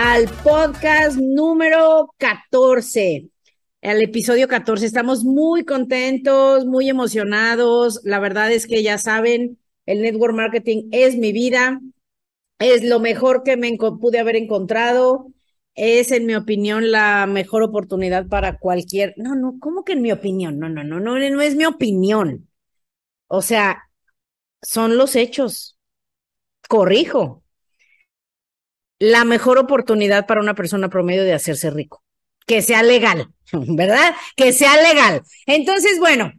al podcast número 14 al episodio 14. Estamos muy contentos, muy emocionados. La verdad es que ya saben, el network marketing es mi vida, es lo mejor que me pude haber encontrado. Es, en mi opinión, la mejor oportunidad para cualquier. No, no, ¿cómo que en mi opinión? No, no, no, no, no es mi opinión. O sea, son los hechos. Corrijo. La mejor oportunidad para una persona promedio de hacerse rico que sea legal, ¿verdad? Que sea legal. Entonces, bueno,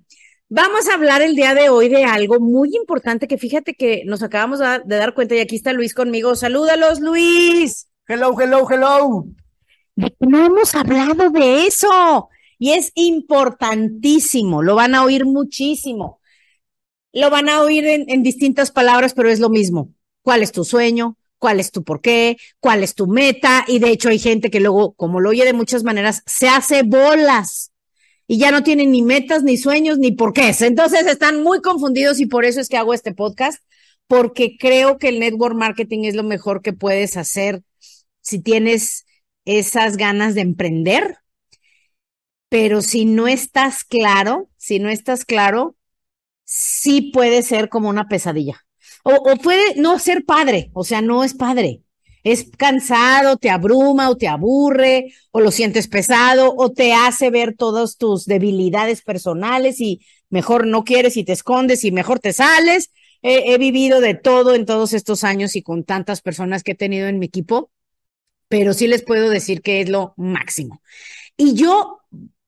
vamos a hablar el día de hoy de algo muy importante que fíjate que nos acabamos de dar cuenta y aquí está Luis conmigo. Salúdalos, Luis. Hello, hello, hello. No hemos hablado de eso y es importantísimo. Lo van a oír muchísimo. Lo van a oír en, en distintas palabras, pero es lo mismo. ¿Cuál es tu sueño? Cuál es tu por qué, cuál es tu meta. Y de hecho hay gente que luego, como lo oye de muchas maneras, se hace bolas y ya no tienen ni metas, ni sueños, ni por qué. Entonces están muy confundidos y por eso es que hago este podcast, porque creo que el network marketing es lo mejor que puedes hacer si tienes esas ganas de emprender. Pero si no estás claro, si no estás claro, sí puede ser como una pesadilla. O, puede no ser padre, o sea, no es padre. Es cansado, te abruma o te aburre, o lo sientes pesado, o te hace ver todas tus debilidades personales y mejor no quieres y te escondes y mejor te sales. he vivido de todo en todos estos años y con tantas personas que he tenido en mi equipo, pero sí les puedo decir que es lo máximo. Y yo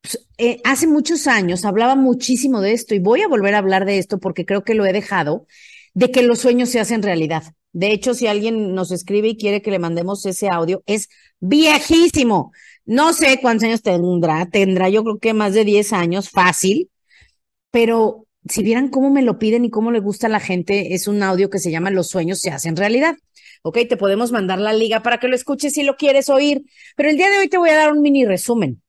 pues, eh, hace muchos años hablaba muchísimo de esto y voy a volver a hablar de esto porque creo que lo he dejado de que los sueños se hacen realidad. De hecho, si alguien nos escribe y quiere que le mandemos ese audio, es viejísimo. No sé cuántos años tendrá, tendrá yo creo que más de 10 años, fácil, pero si vieran cómo me lo piden y cómo le gusta a la gente, es un audio que se llama Los sueños se hacen realidad. Ok, te podemos mandar la liga para que lo escuches si lo quieres oír, pero el día de hoy te voy a dar un mini resumen.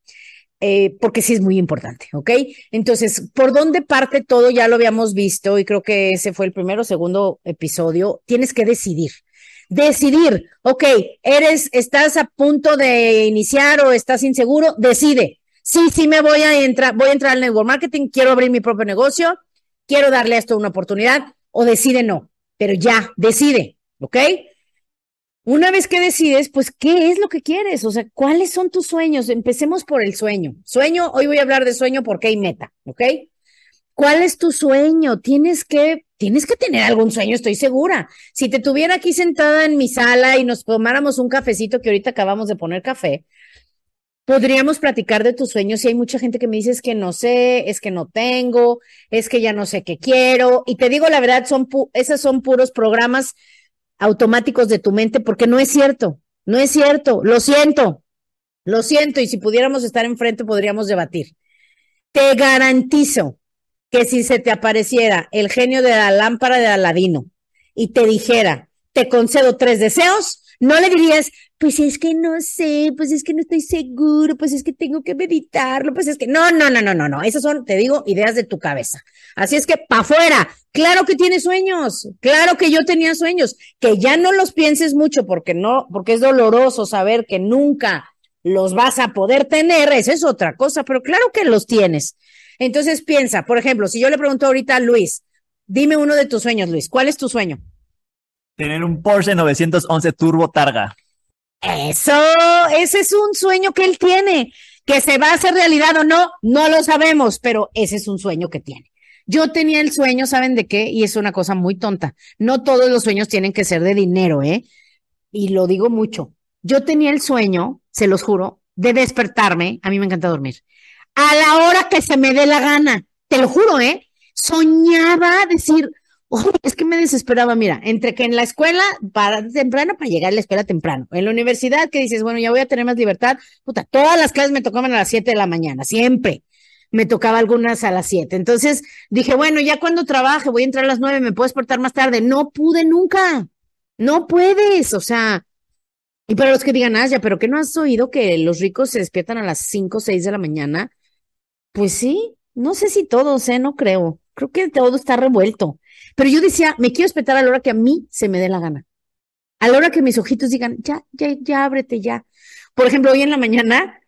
Eh, porque sí es muy importante, ¿ok? Entonces, ¿por dónde parte todo? Ya lo habíamos visto y creo que ese fue el primero o segundo episodio. Tienes que decidir. Decidir, ok, eres, estás a punto de iniciar o estás inseguro, decide. Sí, sí me voy a entrar, voy a entrar al network marketing, quiero abrir mi propio negocio, quiero darle a esto una oportunidad o decide no, pero ya, decide, ¿ok? Una vez que decides, pues, ¿qué es lo que quieres? O sea, ¿cuáles son tus sueños? Empecemos por el sueño. Sueño, hoy voy a hablar de sueño porque hay meta, ¿ok? ¿Cuál es tu sueño? Tienes que, tienes que tener algún sueño, estoy segura. Si te tuviera aquí sentada en mi sala y nos tomáramos un cafecito que ahorita acabamos de poner café, podríamos platicar de tus sueños y hay mucha gente que me dice es que no sé, es que no tengo, es que ya no sé qué quiero. Y te digo la verdad, son esos son puros programas automáticos de tu mente, porque no es cierto, no es cierto, lo siento, lo siento, y si pudiéramos estar enfrente podríamos debatir. Te garantizo que si se te apareciera el genio de la lámpara de Aladino y te dijera, te concedo tres deseos, no le dirías, pues es que no sé, pues es que no estoy seguro, pues es que tengo que meditarlo, pues es que no, no, no, no, no, no, esas son, te digo, ideas de tu cabeza. Así es que pa' afuera, claro que tienes sueños, claro que yo tenía sueños, que ya no los pienses mucho porque no, porque es doloroso saber que nunca los vas a poder tener, esa es otra cosa, pero claro que los tienes. Entonces piensa, por ejemplo, si yo le pregunto ahorita a Luis, dime uno de tus sueños, Luis, ¿cuál es tu sueño? Tener un Porsche 911 Turbo Targa. Eso, ese es un sueño que él tiene. Que se va a hacer realidad o no, no lo sabemos, pero ese es un sueño que tiene. Yo tenía el sueño, ¿saben de qué? Y es una cosa muy tonta. No todos los sueños tienen que ser de dinero, ¿eh? Y lo digo mucho. Yo tenía el sueño, se los juro, de despertarme. A mí me encanta dormir. A la hora que se me dé la gana. Te lo juro, ¿eh? Soñaba decir, es que me desesperaba, mira, entre que en la escuela para temprano para llegar a la escuela temprano, en la universidad que dices, bueno, ya voy a tener más libertad, puta, todas las clases me tocaban a las 7 de la mañana, siempre. Me tocaba algunas a las 7. Entonces dije, bueno, ya cuando trabaje, voy a entrar a las 9, me puedo despertar más tarde. No pude nunca. No puedes, o sea, y para los que digan, ah, ya, pero ¿qué no has oído que los ricos se despiertan a las 5 o 6 de la mañana? Pues sí, no sé si todos, ¿eh? No creo. Creo que todo está revuelto. Pero yo decía, me quiero despertar a la hora que a mí se me dé la gana. A la hora que mis ojitos digan, ya, ya, ya, ábrete ya. Por ejemplo, hoy en la mañana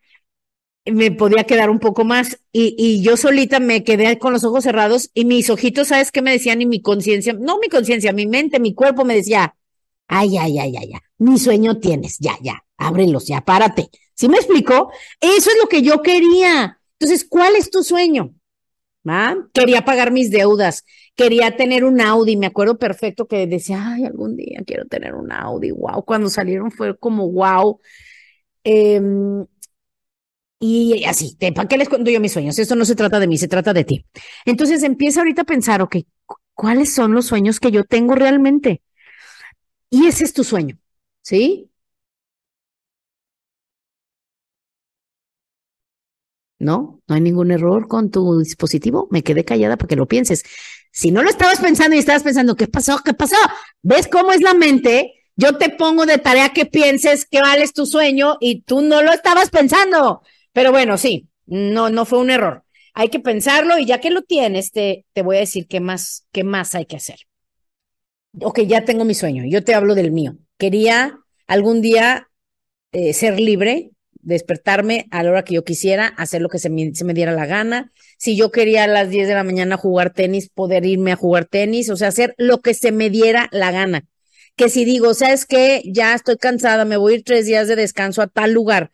me podía quedar un poco más y, y yo solita me quedé con los ojos cerrados y mis ojitos, ¿sabes qué me decían? Y mi conciencia, no mi conciencia, mi mente, mi cuerpo me decía, ay, ay, ay, ay, ya, mi sueño tienes, ya, ya, ábrelos, ya, párate. ¿Sí me explico? Eso es lo que yo quería. Entonces, ¿cuál es tu sueño? ¿Ah? Quería pagar mis deudas, quería tener un Audi, me acuerdo perfecto que decía, ay, algún día quiero tener un Audi, wow, cuando salieron fue como wow. Em, y así, ¿para qué les cuento yo mis sueños? Esto no se trata de mí, se trata de ti. Entonces empieza ahorita a pensar, ok, ¿cuáles son los sueños que yo tengo realmente? Y ese es tu sueño, ¿sí? ¿No? No hay ningún error con tu dispositivo. Me quedé callada para que lo pienses. Si no lo estabas pensando y estabas pensando, ¿qué pasó? ¿Qué pasó? ¿Ves cómo es la mente? Yo te pongo de tarea que pienses que vales tu sueño y tú no lo estabas pensando. Pero bueno, sí, no, no fue un error. Hay que pensarlo y ya que lo tienes, te, te voy a decir qué más, qué más hay que hacer. Ok, ya tengo mi sueño. Yo te hablo del mío. Quería algún día eh, ser libre, despertarme a la hora que yo quisiera, hacer lo que se me, se me, diera la gana. Si yo quería a las 10 de la mañana jugar tenis, poder irme a jugar tenis, o sea, hacer lo que se me diera la gana. Que si digo, ¿sabes qué? Ya estoy cansada, me voy a ir tres días de descanso a tal lugar,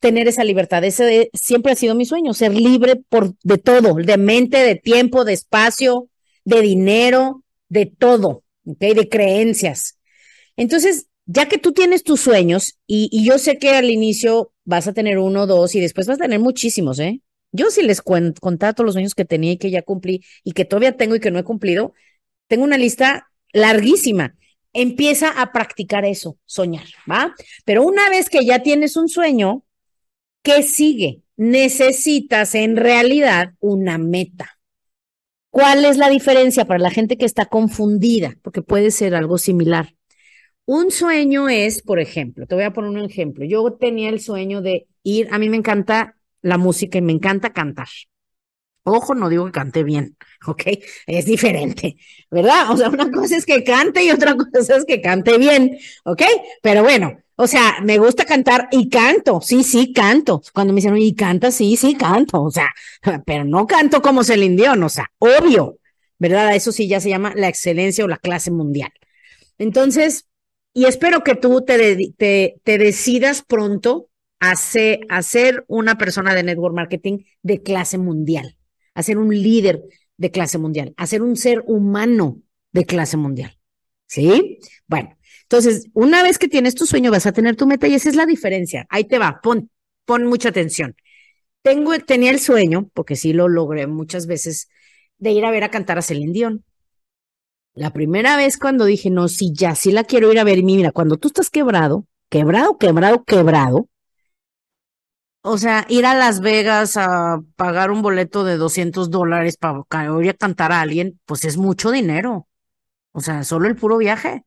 tener esa libertad. Ese siempre ha sido mi sueño, ser libre por, de todo, de mente, de tiempo, de espacio, de dinero, de todo, ¿ok? De creencias. Entonces, ya que tú tienes tus sueños, y, y, yo sé que al inicio vas a tener uno, dos, y después vas a tener muchísimos, ¿eh? Yo si les contara todos los sueños que tenía y que ya cumplí y que todavía tengo y que no he cumplido, tengo una lista larguísima. Empieza a practicar eso, soñar, ¿va? Pero una vez que ya tienes un sueño, ¿qué sigue? Necesitas en realidad una meta. ¿Cuál es la diferencia para la gente que está confundida? Porque puede ser algo similar. Un sueño es, por ejemplo, te voy a poner un ejemplo. Yo tenía el sueño de ir, a mí me encanta la música y me encanta cantar. Ojo, no digo que cante bien, ¿ok? Es diferente, ¿verdad? O sea, una cosa es que cante y otra cosa es que cante bien, ¿ok? Pero bueno, o sea, me gusta cantar y canto, sí, sí, canto. Cuando me dicen, y canta, sí, sí, canto, o sea, pero no canto como Celine Dion, o sea, obvio, ¿verdad? Eso sí ya se llama la excelencia o la clase mundial. Entonces, y espero que tú te, te, te decidas pronto a ser, a ser una persona de network marketing de clase mundial, a ser un líder de clase mundial, a ser un ser humano de clase mundial. ¿Sí? Bueno, entonces, una vez que tienes tu sueño, vas a tener tu meta y esa es la diferencia. Ahí te va, pon, pon mucha atención. Tengo, tenía el sueño, porque sí lo logré muchas veces, de ir a ver a cantar a Celine Dion. La primera vez cuando dije, no, sí, ya, sí la quiero ir a ver. Mira, cuando tú estás quebrado, quebrado, quebrado, quebrado, o sea, ir a Las Vegas a pagar un boleto de 200 dólares para ir a cantar a alguien, pues es mucho dinero. O sea, solo el puro viaje.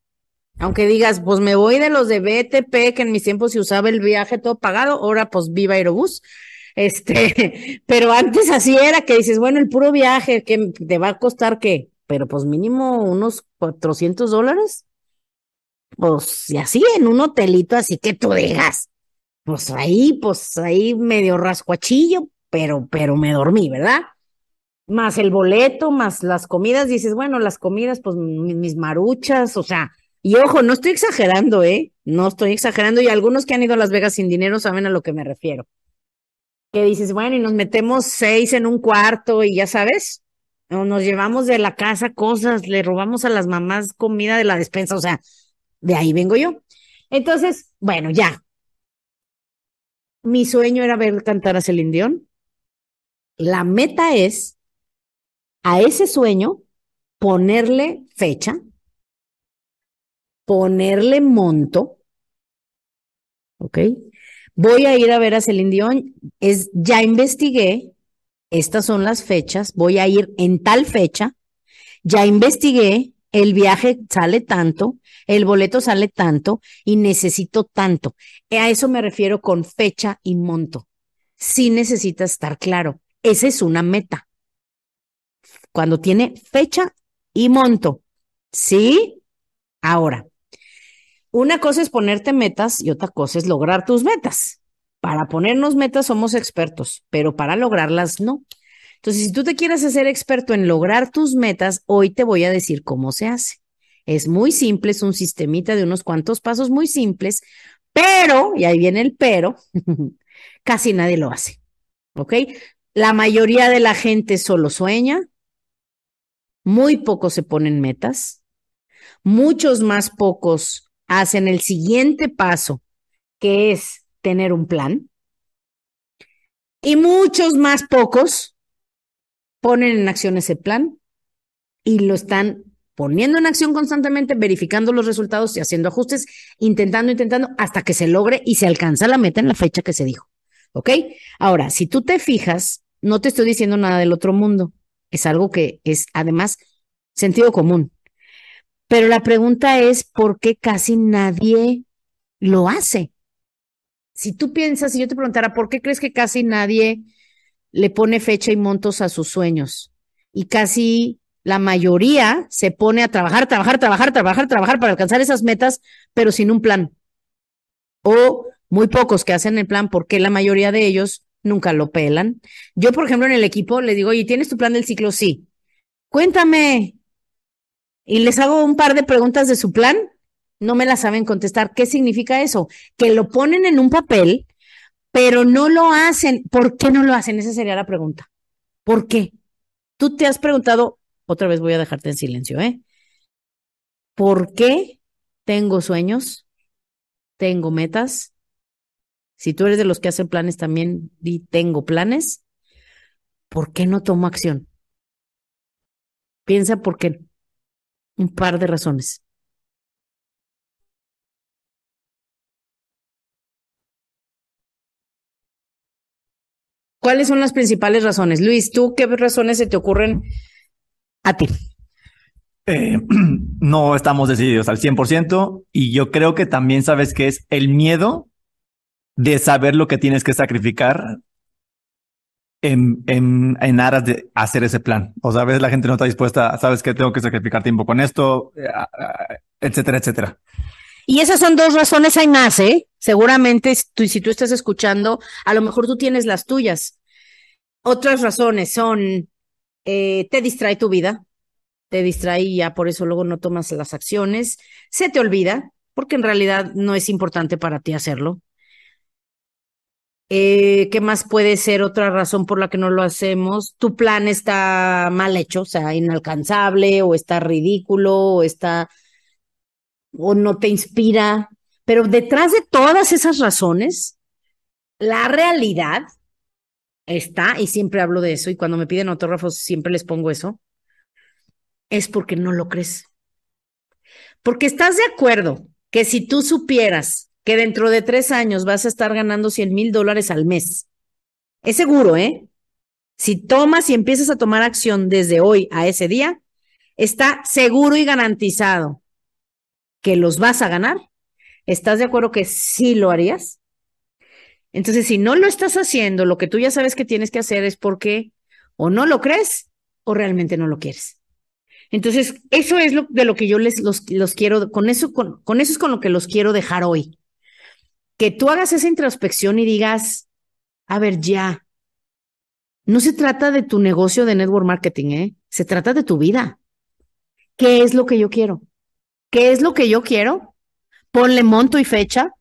Aunque digas, pues me voy de los de BTP, que en mis tiempos se usaba el viaje todo pagado, ahora pues viva Aerobús. Este, pero antes así era que dices, bueno, el puro viaje, que te va a costar qué? Pero pues mínimo unos 400 dólares. Pues y así en un hotelito, así que tú digas, pues ahí, pues ahí medio rascuachillo, pero, pero me dormí, ¿verdad? Más el boleto, más las comidas, dices, bueno, las comidas, pues mis maruchas, o sea, Y ojo, no estoy exagerando, ¿eh? No estoy exagerando. Y algunos que han ido a Las Vegas sin dinero saben a lo que me refiero. Que dices, bueno, y nos metemos seis en un cuarto y ya sabes, nos llevamos de la casa cosas, le robamos a las mamás comida de la despensa, o sea, de ahí vengo yo. Entonces, bueno, ya. Mi sueño era ver cantar a Celine Dion. La meta es a ese sueño ponerle fecha, ponerle monto, ¿ok? Voy a ir a ver a Celine Dion, es, ya investigué, estas son las fechas, voy a ir en tal fecha, ya investigué, el viaje sale tanto, el boleto sale tanto y necesito tanto. A eso me refiero con fecha y monto. Sí necesita estar claro. Esa es una meta. Cuando tiene fecha y monto. ¿Sí? Ahora, una cosa es ponerte metas y otra cosa es lograr tus metas. Para ponernos metas somos expertos, pero para lograrlas no. Entonces, si tú te quieres hacer experto en lograr tus metas, hoy te voy a decir cómo se hace. Es muy simple, es un sistemita de unos cuantos pasos muy simples, pero, y ahí viene el pero, casi nadie lo hace. ¿Ok? La mayoría de la gente solo sueña, muy pocos se ponen metas, muchos más pocos hacen el siguiente paso, que es tener un plan, y muchos más pocos ponen en acción ese plan y lo están poniendo en acción constantemente, verificando los resultados y haciendo ajustes, intentando, intentando, hasta que se logre y se alcanza la meta en la fecha que se dijo. ¿Ok? Ahora, si tú te fijas, no te estoy diciendo nada del otro mundo. Es algo que es además sentido común. Pero la pregunta es, ¿por qué casi nadie lo hace? Si tú piensas, si yo te preguntara, ¿por qué crees que casi nadie le pone fecha y montos a sus sueños? Y casi la mayoría se pone a trabajar, trabajar, trabajar, trabajar, trabajar para alcanzar esas metas, pero sin un plan. O muy pocos que hacen el plan porque la mayoría de ellos nunca lo pelan. Yo, por ejemplo, en el equipo le digo, oye, ¿tienes tu plan del ciclo? Sí. Cuéntame, y les hago un par de preguntas de su plan, no me la saben contestar. ¿Qué significa eso? Que lo ponen en un papel, pero no lo hacen. ¿Por qué no lo hacen? Esa sería la pregunta. ¿Por qué? Tú te has preguntado, otra vez voy a dejarte en silencio, ¿eh? ¿Por qué tengo sueños? ¿Tengo metas? Si tú eres de los que hacen planes también, di tengo planes. ¿Por qué no tomo acción? Piensa por qué un par de razones. ¿Cuáles son las principales razones? Luis, ¿tú qué razones se te ocurren a ti? Eh, no estamos decididos al 100% y yo creo que también sabes que es el miedo de saber lo que tienes que sacrificar en, en, en, aras de hacer ese plan. O sea, a veces la gente no está dispuesta, sabes que tengo que sacrificar tiempo con esto, eh, etcétera, etcétera. Y esas son dos razones, hay más, ¿eh? Seguramente tú, si tú estás escuchando, a lo mejor tú tienes las tuyas. Otras razones son, eh, te distrae tu vida, te distrae y ya por eso luego no tomas las acciones, se te olvida, porque en realidad no es importante para ti hacerlo. Eh, ¿Qué más puede ser otra razón por la que no lo hacemos? Tu plan está mal hecho, o sea, inalcanzable, o está ridículo, o está, o no te inspira. Pero detrás de todas esas razones, la realidad está, y siempre hablo de eso, y cuando me piden autógrafos siempre les pongo eso, es porque no lo crees. Porque estás de acuerdo que si tú supieras que dentro de tres años vas a estar ganando 100 mil dólares al mes. Es seguro, ¿eh? Si tomas y empiezas a tomar acción desde hoy a ese día, está seguro y garantizado que los vas a ganar. ¿Estás de acuerdo que sí lo harías? Entonces, si no lo estás haciendo, lo que tú ya sabes que tienes que hacer es porque o no lo crees o realmente no lo quieres. Entonces, eso es lo, de lo que yo les los, quiero, con eso, con, con eso es con lo que los quiero dejar hoy que tú hagas esa introspección y digas, a ver, ya, no se trata de tu negocio de network marketing, ¿eh? Se trata de tu vida. ¿Qué es lo que yo quiero? ¿Qué es lo que yo quiero? Ponle monto y fecha.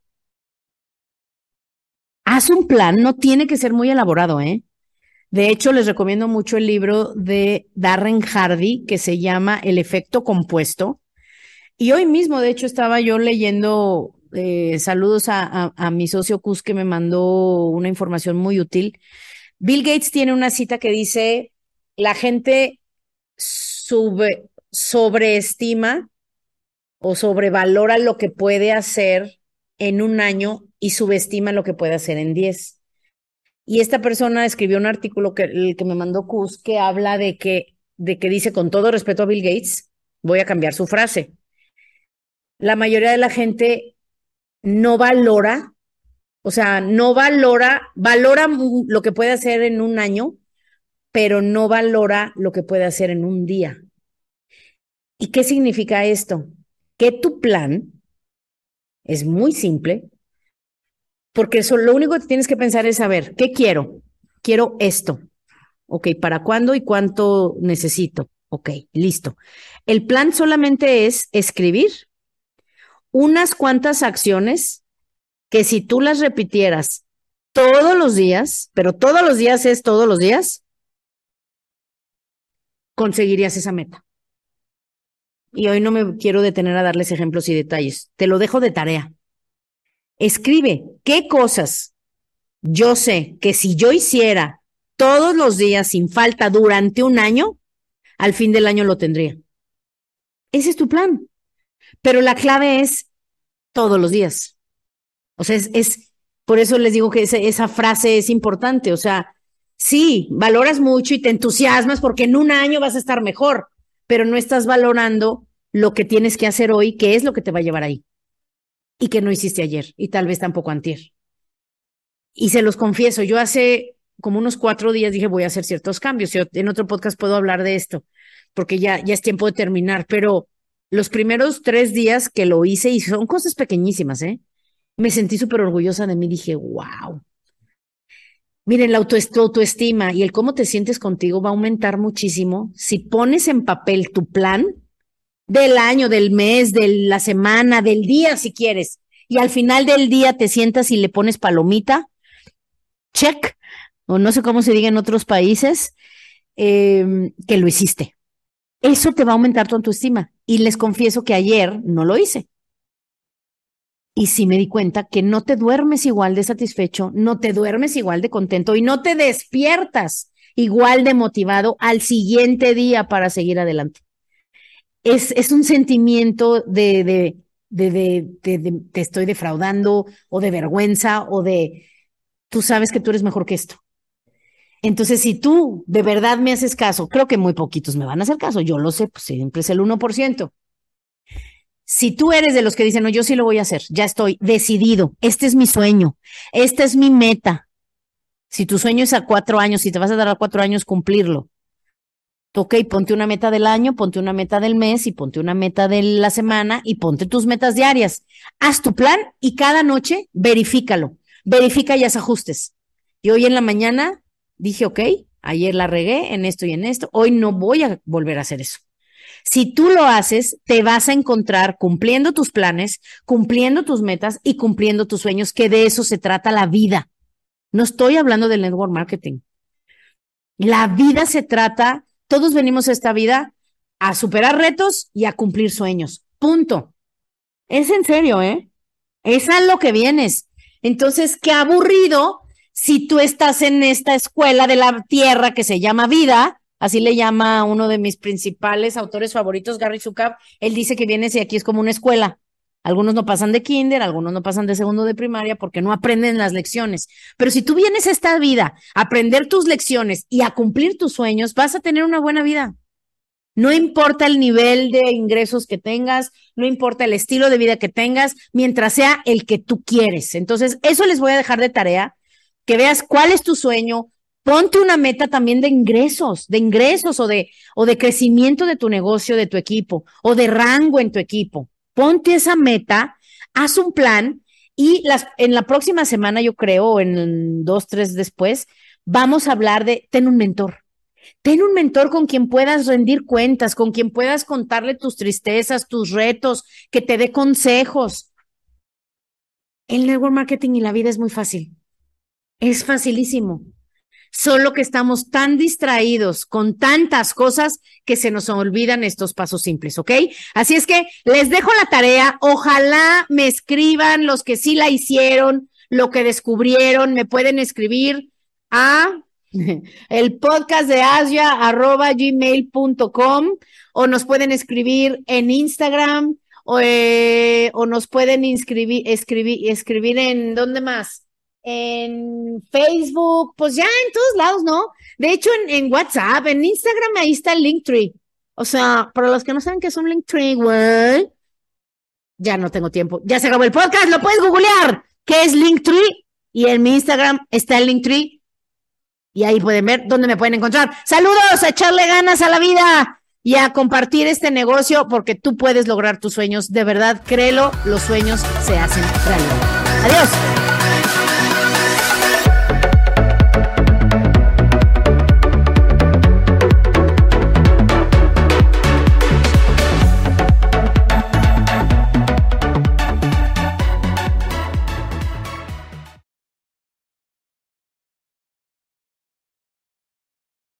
Haz un plan, no tiene que ser muy elaborado, ¿eh? De hecho, les recomiendo mucho el libro de Darren Hardy que se llama El efecto compuesto. Y hoy mismo, de hecho, estaba yo leyendo, eh, saludos a, a, mi socio Cus que me mandó una información muy útil. Bill Gates tiene una cita que dice, la gente sube, sobreestima o sobrevalora lo que puede hacer en un año y subestima lo que puede hacer en diez. Y esta persona escribió un artículo que, el que me mandó Cus que habla de que, de que dice, con todo respeto a Bill Gates, voy a cambiar su frase. La mayoría de la gente no valora, o sea, no valora, valora lo que puede hacer en un año, pero no valora lo que puede hacer en un día. ¿Y qué significa esto? Que tu plan es muy simple, porque eso, lo único que tienes que pensar es saber, ¿qué quiero? Quiero esto. Ok, ¿para cuándo y cuánto necesito? Ok, listo. El plan solamente es escribir unas cuantas acciones que si tú las repitieras todos los días, pero todos los días es todos los días, conseguirías esa meta. Y hoy no me quiero detener a darles ejemplos y detalles. Te lo dejo de tarea. Escribe qué cosas yo sé que si yo hiciera todos los días sin falta durante un año, al fin del año lo tendría. Ese es tu plan. Pero la clave es todos los días. O sea, es, es por eso les digo que esa frase es importante. O sea, sí, valoras mucho y te entusiasmas porque en un año vas a estar mejor, pero no estás valorando lo que tienes que hacer hoy, que es lo que te va a llevar ahí y que no hiciste ayer y tal vez tampoco antier. Y se los confieso, yo hace como unos cuatro días dije voy a hacer ciertos cambios. Yo en otro podcast puedo hablar de esto porque ya, ya es tiempo de terminar, pero los primeros tres días que lo hice y son cosas pequeñísimas, ¿eh? Me sentí súper orgullosa de mí, dije, wow. Miren, la autoestima y el cómo te sientes contigo va a aumentar muchísimo si pones en papel tu plan del año, del mes, de la semana, del día, si quieres. Y al final del día te sientas y le pones palomita, check, o no sé cómo se diga en otros países, em, que lo hiciste. Eso te va a aumentar tu autoestima. Y les confieso que ayer no lo hice. Y sí me di cuenta que no te duermes igual de satisfecho, no te duermes igual de contento y no te despiertas igual de motivado al siguiente día para seguir adelante es, es un sentimiento de, de, de, de, te estoy defraudando o de vergüenza o de tú sabes que tú eres mejor que esto. Entonces, si tú de verdad me haces caso, creo que muy poquitos me van a hacer caso, yo lo sé, pues siempre es el 1%. Si tú eres de los que dicen, no, yo sí lo voy a hacer, ya estoy decidido, este es mi sueño, esta es mi meta. Si tu sueño es a cuatro años, si te vas a dar a cuatro años cumplirlo, ok, ponte una meta del año, ponte una meta del mes y ponte una meta de la semana y ponte tus metas diarias. Haz tu plan y cada noche verifícalo. Verifica y haz ajustes. Y hoy en la mañana dije, ok, ayer la regué en esto y en esto, hoy no voy a volver a hacer eso. Si tú lo haces, te vas a encontrar cumpliendo tus planes, cumpliendo tus metas y cumpliendo tus sueños, que de eso se trata la vida. No estoy hablando del network marketing. La vida se trata todos venimos a esta vida a superar retos y a cumplir sueños. Punto. Es en serio, ¿eh? Es a lo que vienes. Entonces, qué aburrido si tú estás en esta escuela de la tierra que se llama vida, así le llama uno de mis principales autores favoritos, Gary Zukav. Él dice que vienes y aquí es como una escuela. Algunos no pasan de kinder, algunos no pasan de segundo de primaria porque no aprenden las lecciones. Pero si tú vienes a esta vida a aprender tus lecciones y a cumplir tus sueños, vas a tener una buena vida. No importa el nivel de ingresos que tengas, no importa el estilo de vida que tengas, mientras sea el que tú quieres. Entonces, eso les voy a dejar de tarea, que veas cuál es tu sueño, ponte una meta también de ingresos, de ingresos o de, o de crecimiento de tu negocio, de tu equipo, o de rango en tu equipo ponte esa meta, haz un plan y las, en la próxima semana, yo creo, en dos, tres después, vamos a hablar de, ten un mentor. Ten un mentor con quien puedas rendir cuentas, con quien puedas contarle tus tristezas, tus retos, que te dé consejos. El network marketing y la vida es muy fácil. Es facilísimo. Solo que estamos tan distraídos con tantas cosas que se nos olvidan estos pasos simples, ¿ok? Así es que les dejo la tarea. Ojalá me escriban los que sí la hicieron, lo que descubrieron. Me pueden escribir a el podcast de Asia arroba gmail.com o nos pueden escribir en Instagram o, eh, o nos pueden inscribir, escribir, escribir en, ¿dónde más? En Facebook, pues ya en todos lados, ¿no? De hecho, en, WhatsApp, en Instagram, ahí está el Linktree. O sea, para los que no saben qué es un Linktree, güey, ya no tengo tiempo. Ya se acabó el podcast, lo puedes googlear. ¿Qué es Linktree? Y en mi Instagram está el Linktree. Y ahí pueden ver dónde me pueden encontrar. Saludos, a echarle ganas a la vida y a compartir este negocio porque tú puedes lograr tus sueños. De verdad, créelo, los sueños se hacen realidad. Adiós.